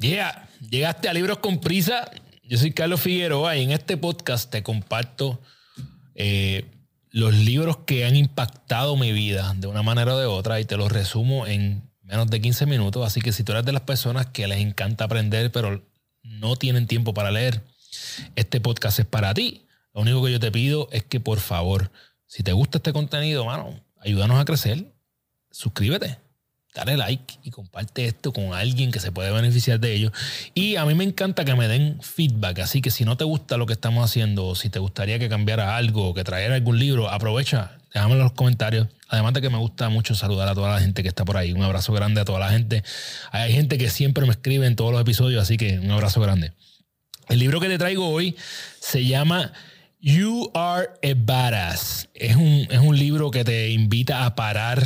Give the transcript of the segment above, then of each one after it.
Yeah, llegaste a Libros con Prisa. Yo soy Carlos Figueroa y en este podcast te comparto eh, los libros que han impactado mi vida de una manera o de otra y te los resumo en menos de 15 minutos. Así que si tú eres de las personas que les encanta aprender pero no tienen tiempo para leer, este podcast es para ti. Lo único que yo te pido es que por favor, si te gusta este contenido, mano, ayúdanos a crecer. Suscríbete dale like y comparte esto con alguien que se puede beneficiar de ello. Y a mí me encanta que me den feedback, así que si no te gusta lo que estamos haciendo o si te gustaría que cambiara algo o que trajera algún libro, aprovecha, déjame en los comentarios. Además de que me gusta mucho saludar a toda la gente que está por ahí. Un abrazo grande a toda la gente. Hay gente que siempre me escribe en todos los episodios, así que un abrazo grande. El libro que te traigo hoy se llama You Are a Badass. Es un, es un libro que te invita a parar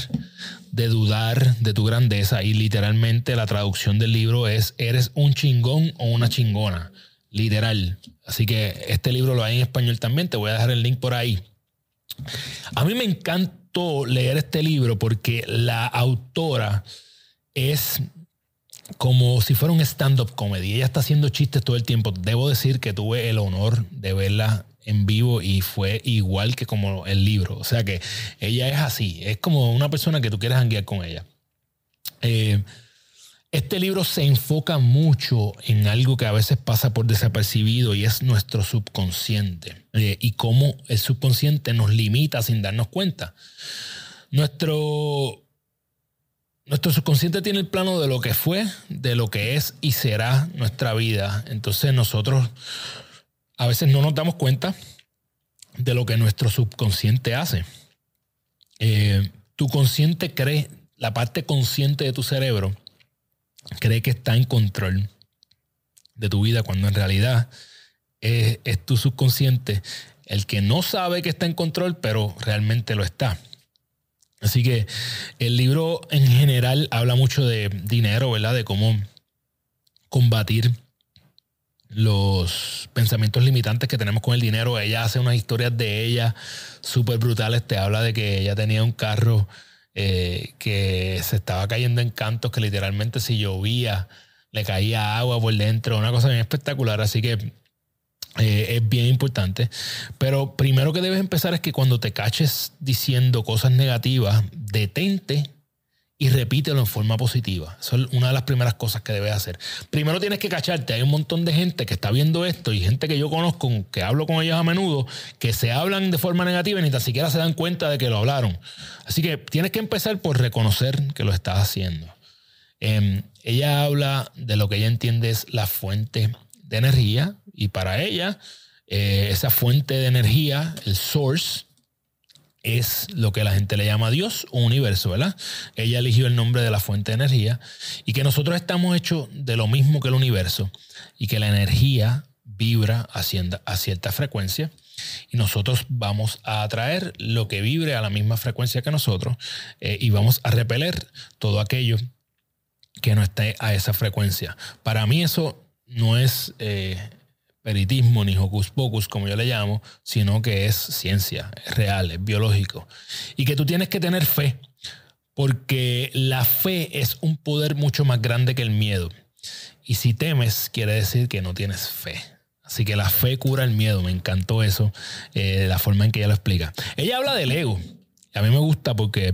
de dudar de tu grandeza y literalmente la traducción del libro es eres un chingón o una chingona, literal. Así que este libro lo hay en español también, te voy a dejar el link por ahí. A mí me encantó leer este libro porque la autora es como si fuera un stand-up comedy. Ella está haciendo chistes todo el tiempo. Debo decir que tuve el honor de verla en vivo y fue igual que como el libro. O sea que ella es así, es como una persona que tú quieres hanguear con ella. Eh, este libro se enfoca mucho en algo que a veces pasa por desapercibido y es nuestro subconsciente eh, y cómo el subconsciente nos limita sin darnos cuenta. Nuestro, nuestro subconsciente tiene el plano de lo que fue, de lo que es y será nuestra vida. Entonces nosotros a veces no nos damos cuenta de lo que nuestro subconsciente hace. Eh, tu consciente cree, la parte consciente de tu cerebro, cree que está en control de tu vida cuando en realidad es, es tu subconsciente el que no sabe que está en control, pero realmente lo está. Así que el libro en general habla mucho de dinero, ¿verdad? De cómo combatir los pensamientos limitantes que tenemos con el dinero. Ella hace unas historias de ella súper brutales. Te habla de que ella tenía un carro eh, que se estaba cayendo en cantos, que literalmente si llovía le caía agua por dentro. Una cosa bien espectacular. Así que eh, es bien importante. Pero primero que debes empezar es que cuando te caches diciendo cosas negativas, detente y repítelo en forma positiva. Eso es una de las primeras cosas que debes hacer. Primero tienes que cacharte. Hay un montón de gente que está viendo esto y gente que yo conozco, que hablo con ellos a menudo, que se hablan de forma negativa y ni tan siquiera se dan cuenta de que lo hablaron. Así que tienes que empezar por reconocer que lo estás haciendo. Em, ella habla de lo que ella entiende es la fuente de energía y para ella eh, esa fuente de energía, el source, es lo que la gente le llama Dios o universo, ¿verdad? Ella eligió el nombre de la fuente de energía y que nosotros estamos hechos de lo mismo que el universo y que la energía vibra a cierta, frecuencia y nosotros vamos a atraer lo que vibre a la misma frecuencia que nosotros eh, y vamos a repeler todo aquello que no esté a esa frecuencia. Para mí eso no es... Eh, peritismo ni hocus pocus, como yo le llamo, sino que es ciencia, es real, es biológico. Y que tú tienes que tener fe, porque la fe es un poder mucho más grande que el miedo. Y si temes, quiere decir que no tienes fe. Así que la fe cura el miedo, me encantó eso, eh, la forma en que ella lo explica. Ella habla del ego. A mí me gusta porque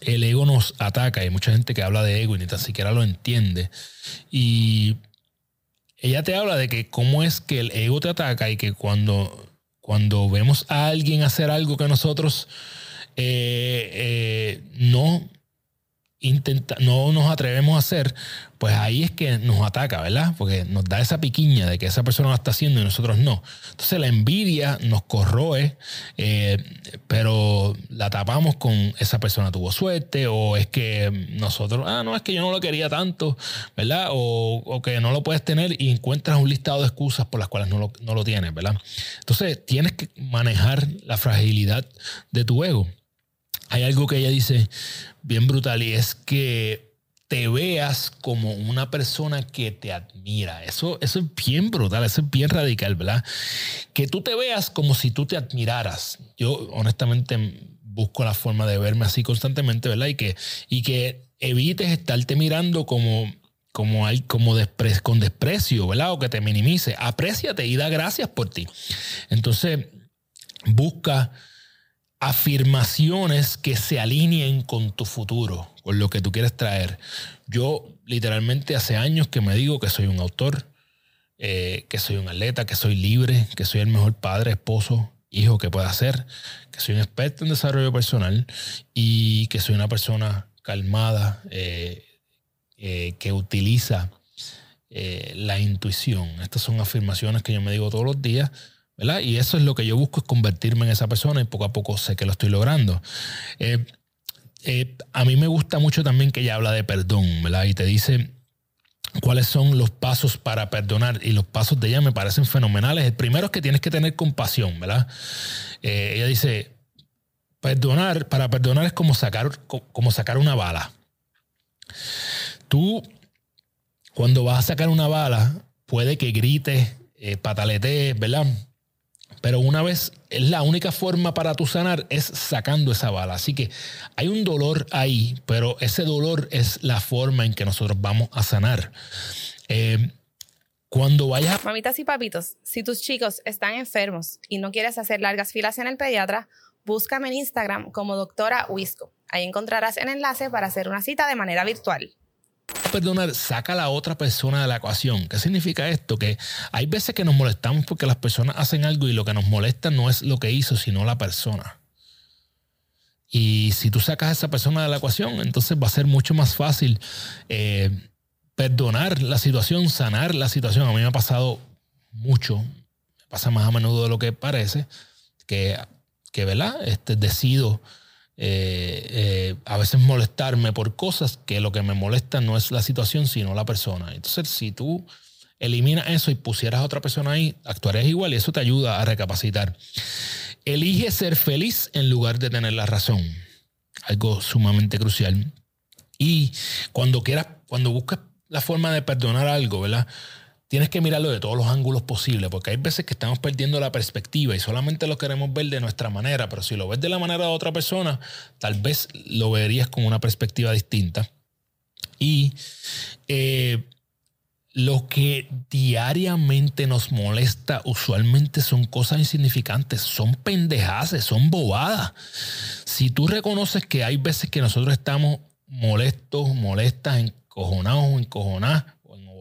el ego nos ataca. Hay mucha gente que habla de ego y ni tan siquiera lo entiende. Y ella te habla de que cómo es que el ego te ataca y que cuando, cuando vemos a alguien hacer algo que nosotros eh, eh, no intenta, no nos atrevemos a hacer, pues ahí es que nos ataca, ¿verdad? Porque nos da esa piquiña de que esa persona lo está haciendo y nosotros no. Entonces la envidia nos corroe, eh, pero la tapamos con esa persona tuvo suerte o es que nosotros, ah, no, es que yo no lo quería tanto, ¿verdad? O, o que no lo puedes tener y encuentras un listado de excusas por las cuales no lo, no lo tienes, ¿verdad? Entonces tienes que manejar la fragilidad de tu ego hay algo que ella dice bien brutal y es que te veas como una persona que te admira. Eso, eso es bien brutal, eso es bien radical, ¿verdad? Que tú te veas como si tú te admiraras. Yo honestamente busco la forma de verme así constantemente, ¿verdad? Y que, y que evites estarte mirando como, como, hay, como con desprecio, ¿verdad? O que te minimice. Apréciate y da gracias por ti. Entonces, busca afirmaciones que se alineen con tu futuro, con lo que tú quieres traer. Yo literalmente hace años que me digo que soy un autor, eh, que soy un atleta, que soy libre, que soy el mejor padre, esposo, hijo que pueda ser, que soy un experto en desarrollo personal y que soy una persona calmada, eh, eh, que utiliza la intuición. Estas son afirmaciones que yo me digo todos los días y eso es lo que yo busco, es convertirme en esa persona y poco a poco sé que lo estoy logrando. Eh, eh, a mí me gusta mucho también que ella habla de perdón, ¿verdad? Y te dice cuáles son los pasos para perdonar. Y los pasos de ella me parecen fenomenales. El primero es que tienes que tener compasión, ¿verdad? Eh, ella dice, perdonar, para perdonar es como sacar, como sacar una bala. Tú, cuando vas a sacar una bala, puede que grites, pataletes, ¿verdad? Pero una vez, es la única forma para tu sanar es sacando esa bala. Así que hay un dolor ahí, pero ese dolor es la forma en que nosotros vamos a sanar. Eh, cuando vayas... Mamitas y papitos, si tus chicos están enfermos y no quieres hacer largas filas en el pediatra, búscame en Instagram como doctora Wisco. Ahí encontrarás el enlace para hacer una cita de manera virtual perdonar, saca a la otra persona de la ecuación. ¿Qué significa esto? Que hay veces que nos molestamos porque las personas hacen algo y lo que nos molesta no es lo que hizo, sino la persona. Y si tú sacas a esa persona de la ecuación, entonces va a ser mucho más fácil eh, perdonar la situación, sanar la situación. A mí me ha pasado mucho, me pasa más a menudo de lo que parece, que, que ¿verdad? Este, decido eh, eh, a veces molestarme por cosas que lo que me molesta no es la situación, sino la persona. Entonces, si tú eliminas eso y pusieras a otra persona ahí, actuarías igual y eso te ayuda a recapacitar. Elige ser feliz en lugar de tener la razón. Algo sumamente crucial. Y cuando quieras, cuando buscas la forma de perdonar algo, ¿verdad? Tienes que mirarlo de todos los ángulos posibles, porque hay veces que estamos perdiendo la perspectiva y solamente lo queremos ver de nuestra manera, pero si lo ves de la manera de otra persona, tal vez lo verías con una perspectiva distinta. Y eh, lo que diariamente nos molesta usualmente son cosas insignificantes, son pendejadas, son bobadas. Si tú reconoces que hay veces que nosotros estamos molestos, molestas, encojonados o encojonadas,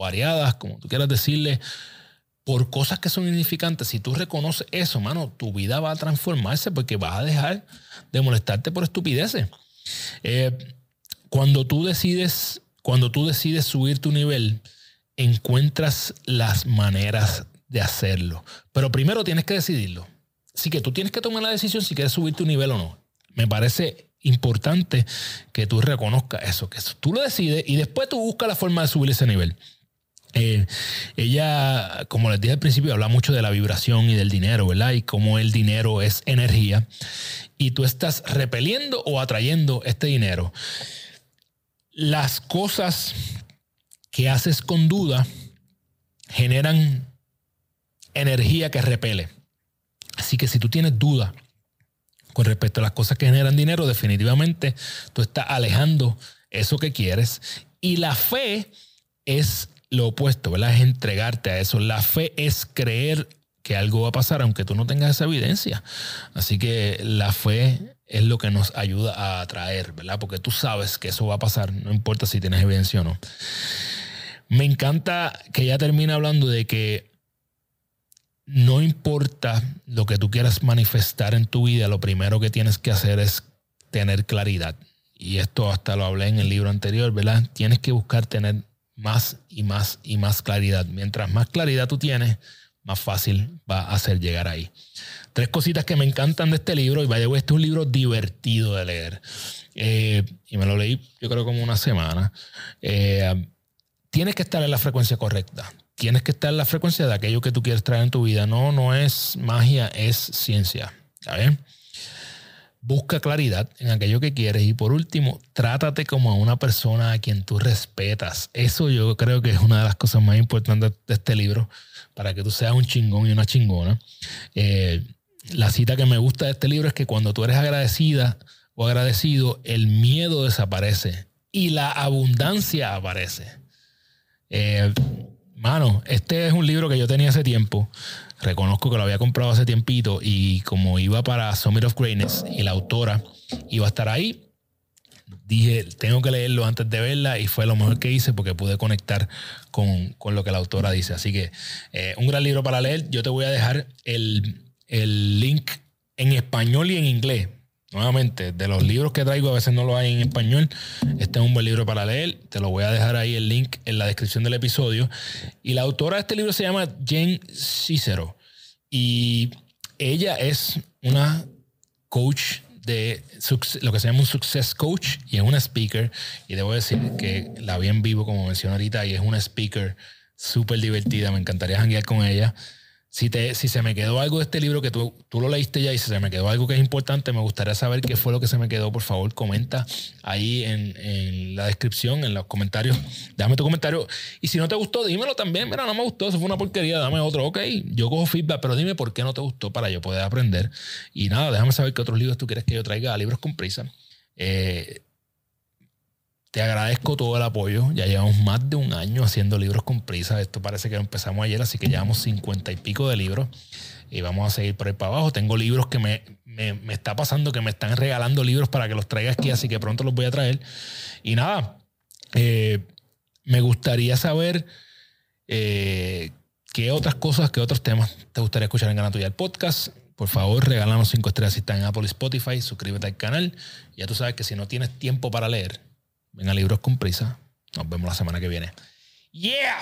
variadas, como tú quieras decirle, por cosas que son insignificantes, si tú reconoces eso, mano, tu vida va a transformarse porque vas a dejar de molestarte por estupideces. Eh, cuando tú decides, cuando tú decides subir tu nivel, encuentras las maneras de hacerlo. Pero primero tienes que decidirlo. Así que tú tienes que tomar la decisión si quieres subir tu nivel o no. Me parece importante que tú reconozcas eso, que tú lo decides y después tú buscas la forma de subir ese nivel. Eh, ella, como les dije al principio, habla mucho de la vibración y del dinero, ¿verdad? Y cómo el dinero es energía. Y tú estás repeliendo o atrayendo este dinero. Las cosas que haces con duda generan energía que repele. Así que si tú tienes duda con respecto a las cosas que generan dinero, definitivamente tú estás alejando eso que quieres. Y la fe es lo opuesto, ¿verdad? Es entregarte a eso. La fe es creer que algo va a pasar aunque tú no tengas esa evidencia. Así que la fe es lo que nos ayuda a atraer, ¿verdad? Porque tú sabes que eso va a pasar, no importa si tienes evidencia o no. Me encanta que ella termina hablando de que no importa lo que tú quieras manifestar en tu vida, lo primero que tienes que hacer es tener claridad. Y esto hasta lo hablé en el libro anterior, ¿verdad? Tienes que buscar tener más y más y más claridad. Mientras más claridad tú tienes, más fácil va a ser llegar ahí. Tres cositas que me encantan de este libro, y vaya, este es un libro divertido de leer. Eh, y me lo leí, yo creo, como una semana. Eh, tienes que estar en la frecuencia correcta. Tienes que estar en la frecuencia de aquello que tú quieres traer en tu vida. No, no es magia, es ciencia. ¿Está Busca claridad en aquello que quieres y por último, trátate como a una persona a quien tú respetas. Eso yo creo que es una de las cosas más importantes de este libro para que tú seas un chingón y una chingona. Eh, la cita que me gusta de este libro es que cuando tú eres agradecida o agradecido, el miedo desaparece y la abundancia aparece. Eh, mano, este es un libro que yo tenía hace tiempo. Reconozco que lo había comprado hace tiempito y como iba para Summit of Greatness y la autora iba a estar ahí, dije, tengo que leerlo antes de verla y fue lo mejor que hice porque pude conectar con, lo que la autora dice. Así que eh, un gran libro para leer. Yo te voy a dejar el, el link en español y en inglés. Nuevamente, de los libros que traigo a veces no lo hay en español. Este es un buen libro para leer. Te lo voy a dejar ahí el link en la descripción del episodio. Y la autora de este libro se llama Jane Cicero. Y ella es una coach de lo que se llama un success coach y es una speaker. Y debo decir que la vi en vivo, como mencioné ahorita, y es una speaker súper divertida. Me encantaría janguear con ella. Si, te, si se me quedó algo de este libro que tú, tú lo leíste ya y si se me quedó algo que es importante, me gustaría saber qué fue lo que se me quedó. Por favor, comenta ahí en, en la descripción, en los comentarios. Déjame tu comentario. Y si no te gustó, dímelo también. Mira, no me gustó, eso fue una porquería, dame otro. Ok, yo cojo feedback, pero dime por qué no te gustó para yo poder aprender. Y nada, déjame saber qué otros libros tú quieres que yo traiga libros con prisa. Eh, te agradezco todo el apoyo. Ya llevamos más de un año haciendo libros con prisa. Esto parece que empezamos ayer, así que llevamos cincuenta y pico de libros. Y vamos a seguir por ahí para abajo. Tengo libros que me, me, está pasando, que me están regalando libros para que los traiga aquí, así que pronto los voy a traer. Y nada, eh, me gustaría saber eh, qué otras cosas, qué otros temas te gustaría escuchar en Gana Tuya el podcast. Por favor, regálanos cinco estrellas si están en Apple y Spotify. Suscríbete al canal. Ya tú sabes que si no tienes tiempo para leer, Venga, libros con prisa. Nos vemos la semana que viene. ¡Yeah!